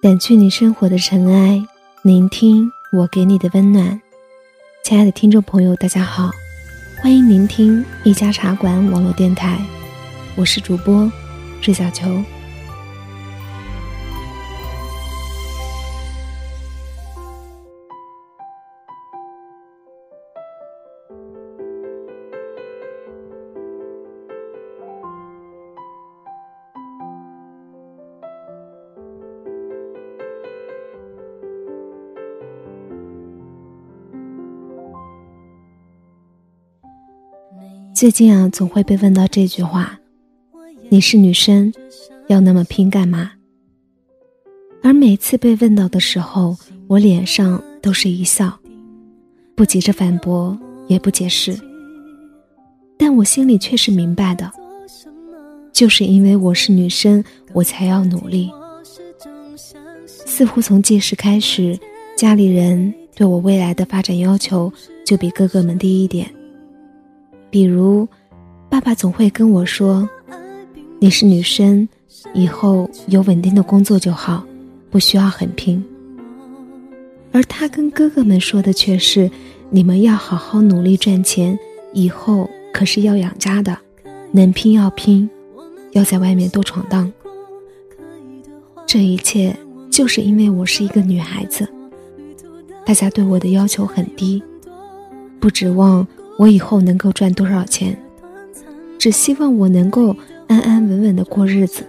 掸去你生活的尘埃，聆听我给你的温暖。亲爱的听众朋友，大家好，欢迎聆听一家茶馆网络电台，我是主播瑞小球。最近啊，总会被问到这句话：“你是女生，要那么拼干嘛？”而每次被问到的时候，我脸上都是一笑，不急着反驳，也不解释。但我心里却是明白的，就是因为我是女生，我才要努力。似乎从记事开始，家里人对我未来的发展要求就比哥哥们低一点。比如，爸爸总会跟我说：“你是女生，以后有稳定的工作就好，不需要很拼。”而他跟哥哥们说的却是：“你们要好好努力赚钱，以后可是要养家的，能拼要拼，要在外面多闯荡。”这一切就是因为我是一个女孩子，大家对我的要求很低，不指望。我以后能够赚多少钱？只希望我能够安安稳稳的过日子。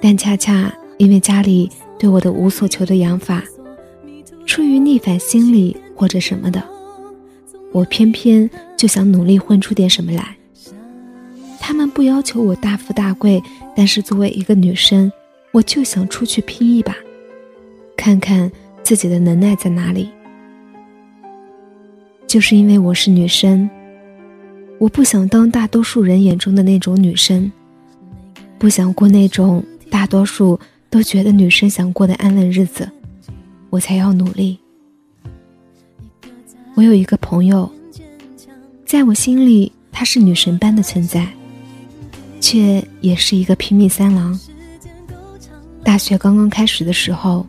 但恰恰因为家里对我的无所求的养法，出于逆反心理或者什么的，我偏偏就想努力混出点什么来。他们不要求我大富大贵，但是作为一个女生，我就想出去拼一把，看看自己的能耐在哪里。就是因为我是女生，我不想当大多数人眼中的那种女生，不想过那种大多数都觉得女生想过的安稳日子，我才要努力。我有一个朋友，在我心里她是女神般的存在，却也是一个拼命三郎。大学刚刚开始的时候，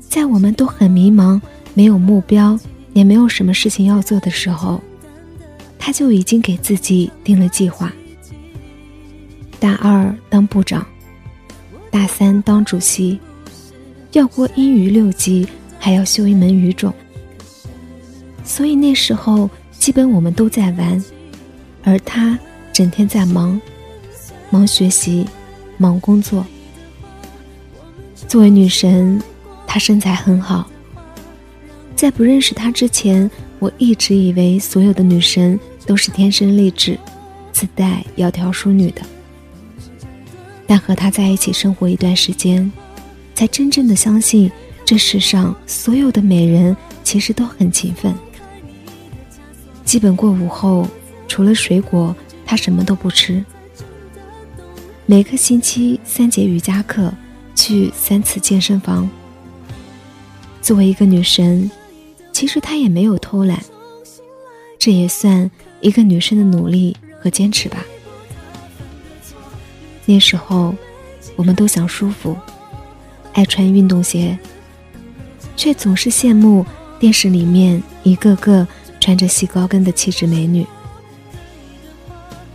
在我们都很迷茫、没有目标。也没有什么事情要做的时候，他就已经给自己定了计划。大二当部长，大三当主席，要过英语六级，还要修一门语种。所以那时候，基本我们都在玩，而他整天在忙，忙学习，忙工作。作为女神，她身材很好。在不认识他之前，我一直以为所有的女神都是天生丽质、自带窈窕淑女的。但和他在一起生活一段时间，才真正的相信，这世上所有的美人其实都很勤奋。基本过午后，除了水果，他什么都不吃。每个星期三节瑜伽课，去三次健身房。作为一个女神。其实她也没有偷懒，这也算一个女生的努力和坚持吧。那时候，我们都想舒服，爱穿运动鞋，却总是羡慕电视里面一个个穿着细高跟的气质美女。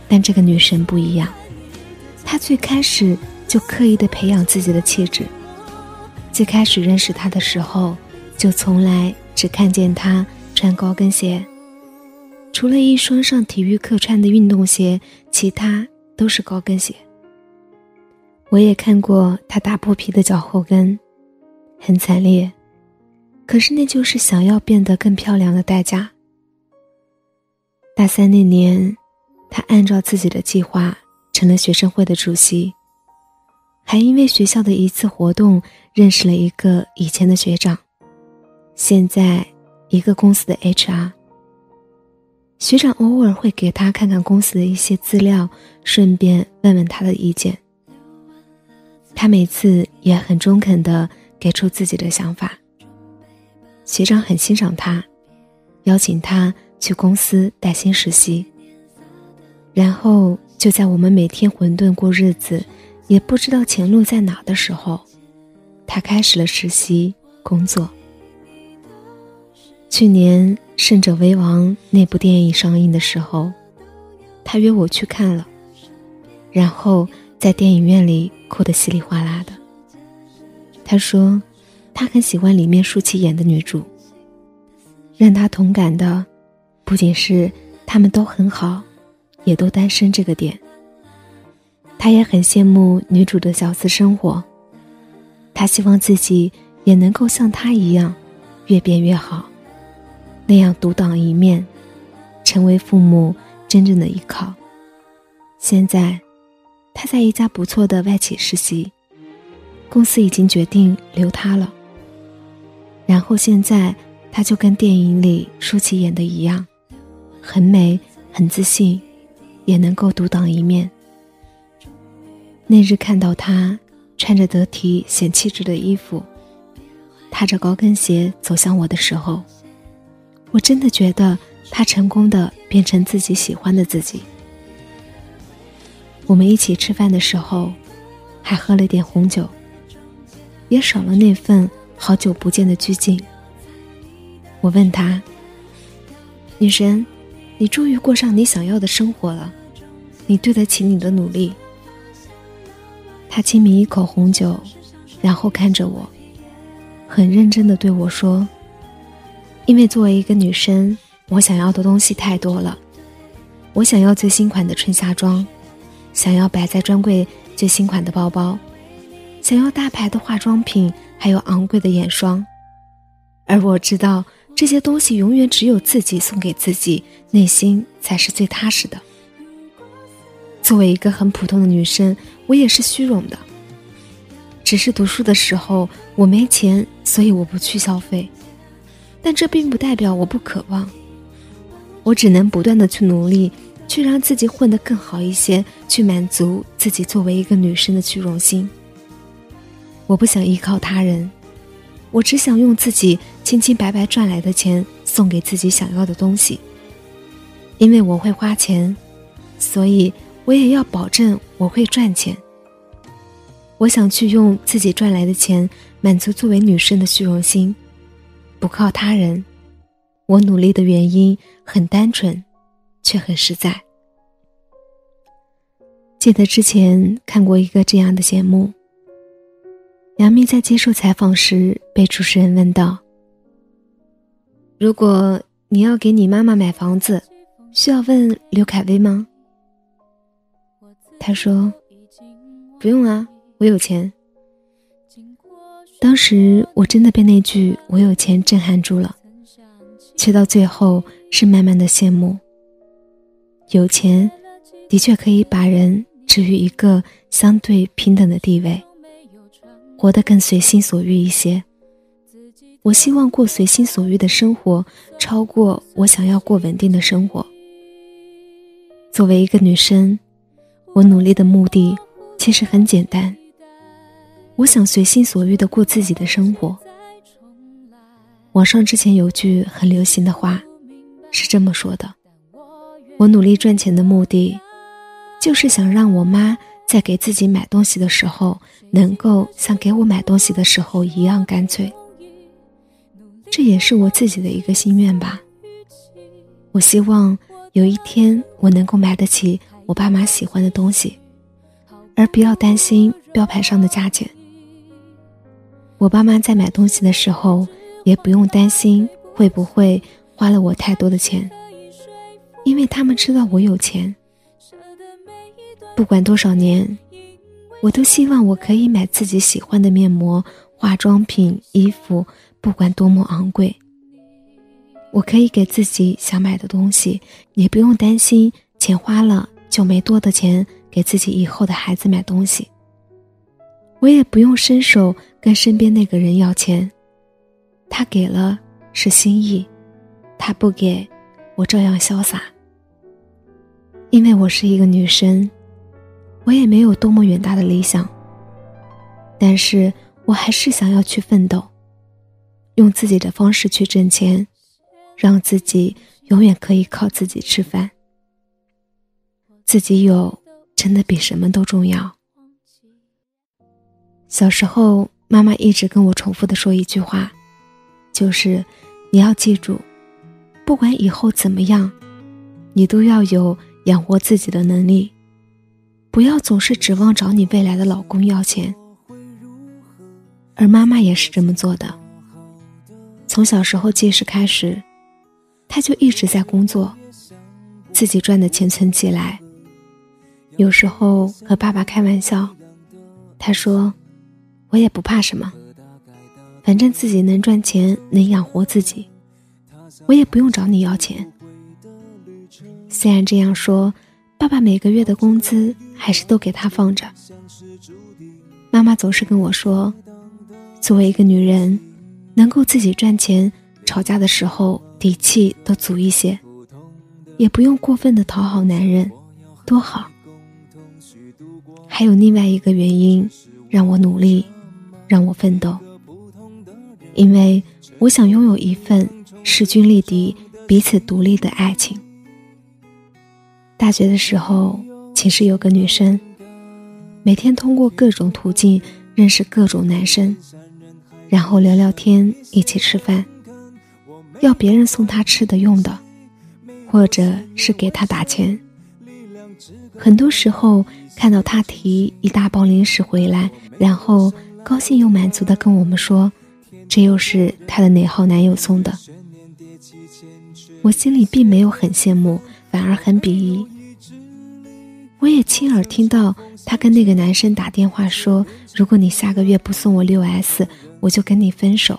但这个女神不一样，她最开始就刻意的培养自己的气质。最开始认识她的时候，就从来。只看见他穿高跟鞋，除了一双上体育课穿的运动鞋，其他都是高跟鞋。我也看过他打破皮的脚后跟，很惨烈，可是那就是想要变得更漂亮的代价。大三那年，他按照自己的计划成了学生会的主席，还因为学校的一次活动认识了一个以前的学长。现在，一个公司的 HR 学长偶尔会给他看看公司的一些资料，顺便问问他的意见。他每次也很中肯的给出自己的想法。学长很欣赏他，邀请他去公司带薪实习。然后就在我们每天混沌过日子，也不知道前路在哪的时候，他开始了实习工作。去年《胜者为王》那部电影上映的时候，他约我去看了，然后在电影院里哭得稀里哗啦的。他说，他很喜欢里面舒淇演的女主。让他同感的，不仅是他们都很好，也都单身这个点。他也很羡慕女主的小资生活，他希望自己也能够像她一样，越变越好，那样独当一面，成为父母真正的依靠。现在，他在一家不错的外企实习，公司已经决定留他了。然后现在。他就跟电影里舒淇演的一样，很美，很自信，也能够独当一面。那日看到他穿着得体显气质的衣服，踏着高跟鞋走向我的时候，我真的觉得他成功的变成自己喜欢的自己。我们一起吃饭的时候，还喝了点红酒，也少了那份好久不见的拘谨。我问他：“女神，你终于过上你想要的生活了，你对得起你的努力。”他轻抿一口红酒，然后看着我，很认真的对我说：“因为作为一个女生，我想要的东西太多了。我想要最新款的春夏装，想要摆在专柜最新款的包包，想要大牌的化妆品，还有昂贵的眼霜。而我知道。”这些东西永远只有自己送给自己，内心才是最踏实的。作为一个很普通的女生，我也是虚荣的。只是读书的时候我没钱，所以我不去消费。但这并不代表我不渴望。我只能不断的去努力，去让自己混得更好一些，去满足自己作为一个女生的虚荣心。我不想依靠他人。我只想用自己清清白白赚来的钱送给自己想要的东西。因为我会花钱，所以我也要保证我会赚钱。我想去用自己赚来的钱满足作为女生的虚荣心，不靠他人。我努力的原因很单纯，却很实在。记得之前看过一个这样的节目。杨幂在接受采访时被主持人问道：“如果你要给你妈妈买房子，需要问刘恺威吗？”他说：“不用啊，我有钱。”当时我真的被那句“我有钱”震撼住了，却到最后是慢慢的羡慕。有钱，的确可以把人置于一个相对平等的地位。活得更随心所欲一些。我希望过随心所欲的生活，超过我想要过稳定的生活。作为一个女生，我努力的目的其实很简单。我想随心所欲的过自己的生活。网上之前有句很流行的话，是这么说的：我努力赚钱的目的，就是想让我妈。在给自己买东西的时候，能够像给我买东西的时候一样干脆。这也是我自己的一个心愿吧。我希望有一天我能够买得起我爸妈喜欢的东西，而不要担心标牌上的价钱。我爸妈在买东西的时候，也不用担心会不会花了我太多的钱，因为他们知道我有钱。不管多少年，我都希望我可以买自己喜欢的面膜、化妆品、衣服，不管多么昂贵。我可以给自己想买的东西，也不用担心钱花了就没多的钱给自己以后的孩子买东西。我也不用伸手跟身边那个人要钱，他给了是心意，他不给，我照样潇洒。因为我是一个女生。我也没有多么远大的理想，但是我还是想要去奋斗，用自己的方式去挣钱，让自己永远可以靠自己吃饭。自己有，真的比什么都重要。小时候，妈妈一直跟我重复的说一句话，就是你要记住，不管以后怎么样，你都要有养活自己的能力，不要总是指望找你未来的老公要钱。而妈妈也是这么做的。从小时候记事开始，她就一直在工作，自己赚的钱存起来。有时候和爸爸开玩笑，他说。我也不怕什么，反正自己能赚钱，能养活自己，我也不用找你要钱。虽然这样说，爸爸每个月的工资还是都给他放着。妈妈总是跟我说，作为一个女人，能够自己赚钱，吵架的时候底气都足一些，也不用过分的讨好男人，多好。还有另外一个原因，让我努力。让我奋斗，因为我想拥有一份势均力敌、彼此独立的爱情。大学的时候，寝室有个女生，每天通过各种途径认识各种男生，然后聊聊天，一起吃饭，要别人送她吃的用的，或者是给她打钱。很多时候看到她提一大包零食回来，然后。高兴又满足的跟我们说：“这又是她的哪号男友送的？”我心里并没有很羡慕，反而很鄙夷。我也亲耳听到她跟那个男生打电话说：“如果你下个月不送我六 S，我就跟你分手。”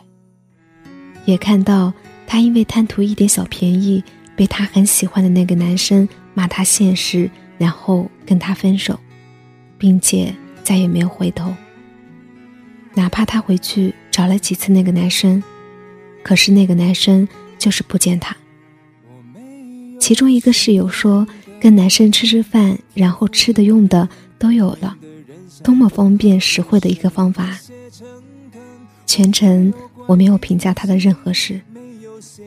也看到她因为贪图一点小便宜，被她很喜欢的那个男生骂她现实，然后跟他分手，并且再也没有回头。哪怕他回去找了几次那个男生，可是那个男生就是不见他。其中一个室友说，跟男生吃吃饭，然后吃的用的都有了，多么方便实惠的一个方法。全程我没有评价他的任何事，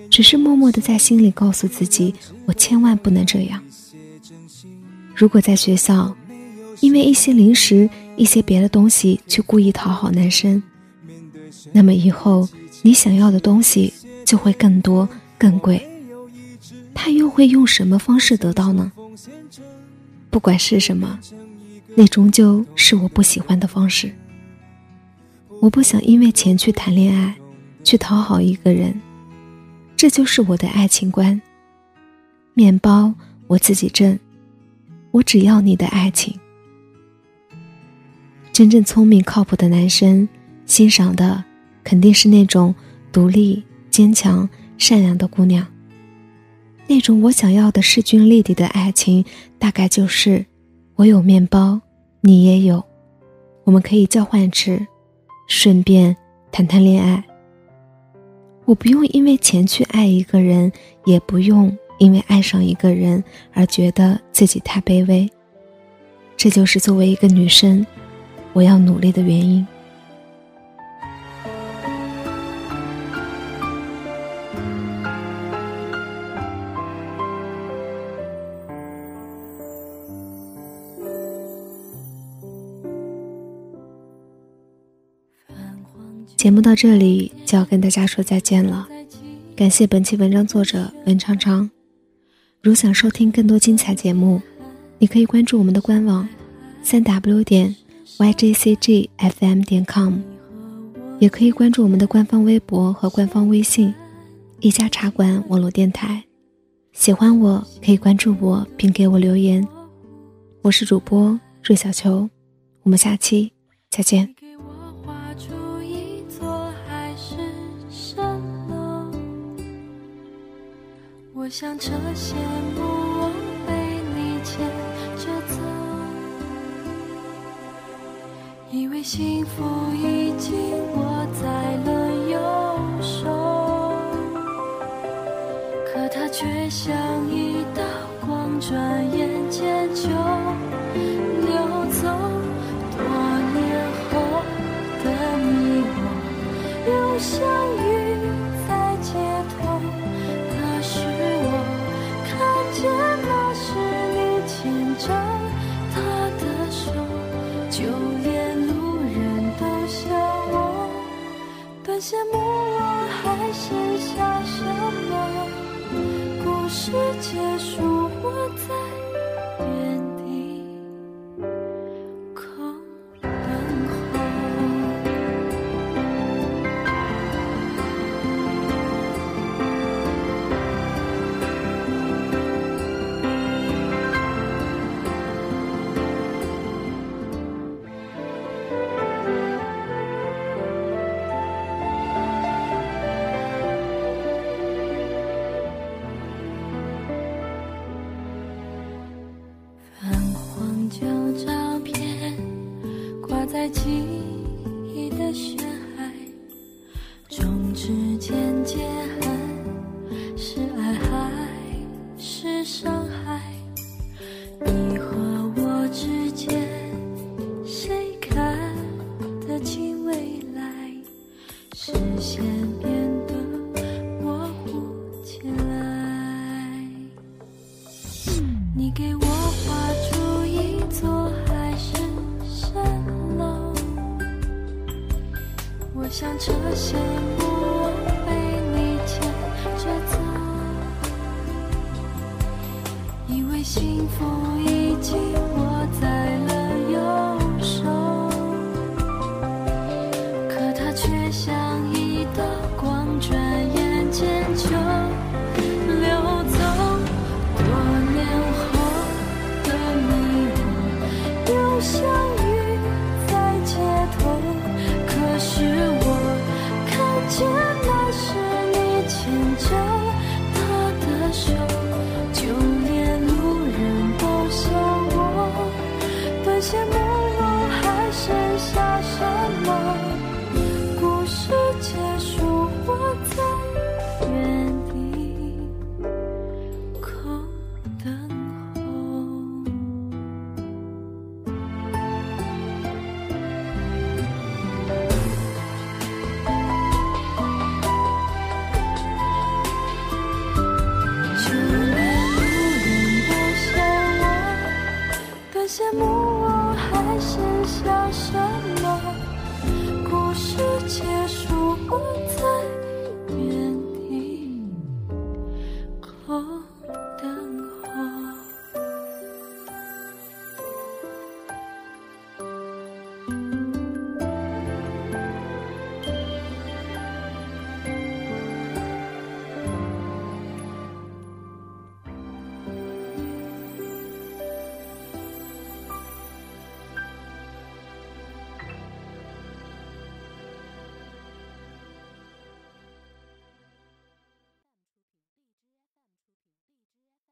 只是默默的在心里告诉自己，我千万不能这样。如果在学校，因为一些零食。一些别的东西去故意讨好男生，那么以后你想要的东西就会更多更贵。他又会用什么方式得到呢？不管是什么，那终究是我不喜欢的方式。我不想因为钱去谈恋爱，去讨好一个人，这就是我的爱情观。面包我自己挣，我只要你的爱情。真正聪明靠谱的男生，欣赏的肯定是那种独立、坚强、善良的姑娘。那种我想要的势均力敌的爱情，大概就是我有面包，你也有，我们可以交换吃，顺便谈谈恋爱。我不用因为钱去爱一个人，也不用因为爱上一个人而觉得自己太卑微。这就是作为一个女生。我要努力的原因。节目到这里就要跟大家说再见了，感谢本期文章作者文昌昌。如想收听更多精彩节目，你可以关注我们的官网，三 w 点。Yjcgfm 点 com，也可以关注我们的官方微博和官方微信“一家茶馆网络电台”。喜欢我可以关注我并给我留言。我是主播瑞小球，我们下期再见。我想这些梦为幸福已经握在了右手，可他却像一